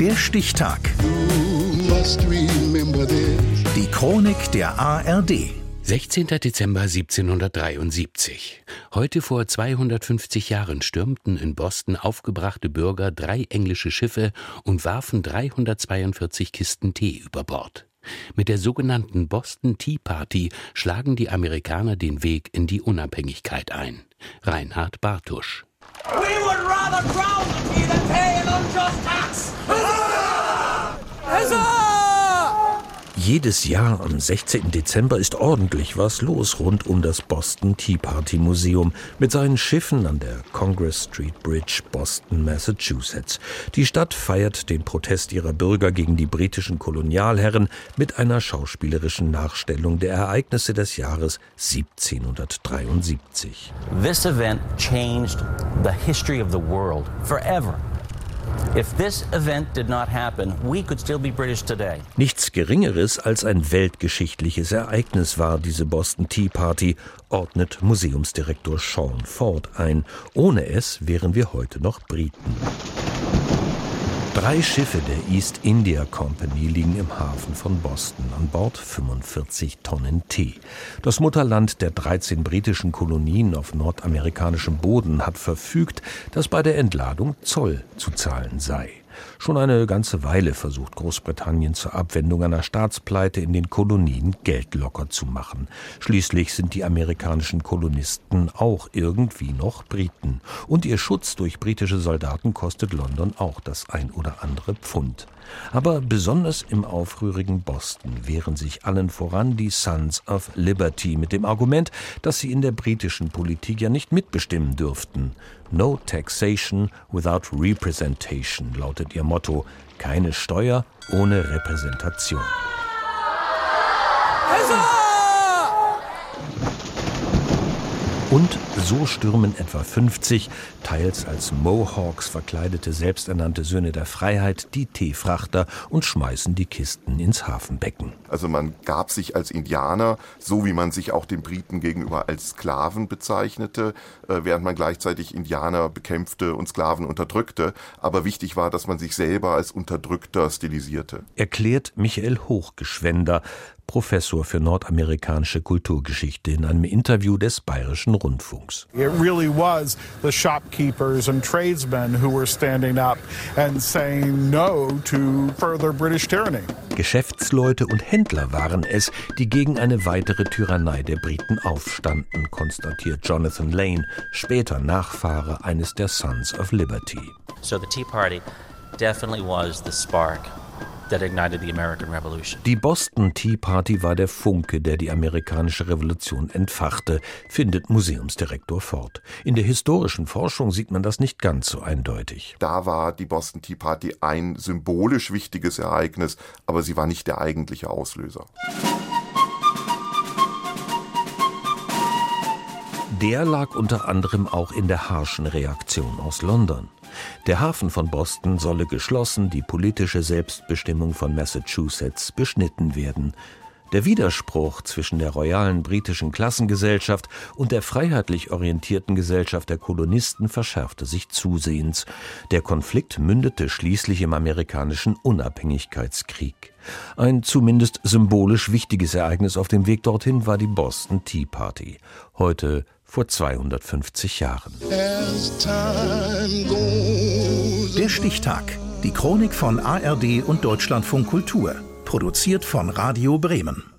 Der Stichtag. Die Chronik der ARD. 16. Dezember 1773. Heute vor 250 Jahren stürmten in Boston aufgebrachte Bürger drei englische Schiffe und warfen 342 Kisten Tee über Bord. Mit der sogenannten Boston Tea Party schlagen die Amerikaner den Weg in die Unabhängigkeit ein. Reinhard Bartusch. We would rather drown than pay an unjust tax. Jedes Jahr am 16. Dezember ist ordentlich was los rund um das Boston Tea Party Museum mit seinen Schiffen an der Congress Street Bridge, Boston, Massachusetts. Die Stadt feiert den Protest ihrer Bürger gegen die britischen Kolonialherren mit einer schauspielerischen Nachstellung der Ereignisse des Jahres 1773. This event changed the history of the world forever. Nichts Geringeres als ein weltgeschichtliches Ereignis war diese Boston Tea Party, ordnet Museumsdirektor Sean Ford ein. Ohne es wären wir heute noch Briten. Drei Schiffe der East India Company liegen im Hafen von Boston, an Bord 45 Tonnen Tee. Das Mutterland der 13 britischen Kolonien auf nordamerikanischem Boden hat verfügt, dass bei der Entladung Zoll zu zahlen sei. Schon eine ganze Weile versucht Großbritannien zur Abwendung einer Staatspleite in den Kolonien Geld locker zu machen. Schließlich sind die amerikanischen Kolonisten auch irgendwie noch Briten. Und ihr Schutz durch britische Soldaten kostet London auch das ein oder andere Pfund. Aber besonders im aufrührigen Boston wehren sich allen voran die Sons of Liberty mit dem Argument, dass sie in der britischen Politik ja nicht mitbestimmen dürften. No taxation without representation lautet ihr Motto. Keine Steuer ohne Repräsentation. Und so stürmen etwa 50, teils als Mohawks verkleidete selbsternannte Söhne der Freiheit, die Teefrachter und schmeißen die Kisten ins Hafenbecken. Also man gab sich als Indianer, so wie man sich auch den Briten gegenüber als Sklaven bezeichnete, äh, während man gleichzeitig Indianer bekämpfte und Sklaven unterdrückte. Aber wichtig war, dass man sich selber als Unterdrückter stilisierte. Erklärt Michael Hochgeschwender, Professor für nordamerikanische Kulturgeschichte in einem Interview des Bayerischen Rundfunks. It really was the shopkeepers and tradesmen who were standing up and saying no to further British tyranny. Geschäftsleute und Händler waren es, die gegen eine weitere Tyrannei der Briten aufstanden, konstatiert Jonathan Lane, später Nachfahre eines der Sons of Liberty. So the Tea Party definitely was the spark die Boston Tea Party war der Funke, der die amerikanische Revolution entfachte, findet Museumsdirektor Ford. In der historischen Forschung sieht man das nicht ganz so eindeutig. Da war die Boston Tea Party ein symbolisch wichtiges Ereignis, aber sie war nicht der eigentliche Auslöser. Der lag unter anderem auch in der harschen Reaktion aus London. Der Hafen von Boston solle geschlossen, die politische Selbstbestimmung von Massachusetts beschnitten werden. Der Widerspruch zwischen der royalen britischen Klassengesellschaft und der freiheitlich orientierten Gesellschaft der Kolonisten verschärfte sich zusehends. Der Konflikt mündete schließlich im amerikanischen Unabhängigkeitskrieg. Ein zumindest symbolisch wichtiges Ereignis auf dem Weg dorthin war die Boston Tea Party. Heute vor 250 Jahren. Der Stichtag. Die Chronik von ARD und Deutschlandfunk Kultur. Produziert von Radio Bremen.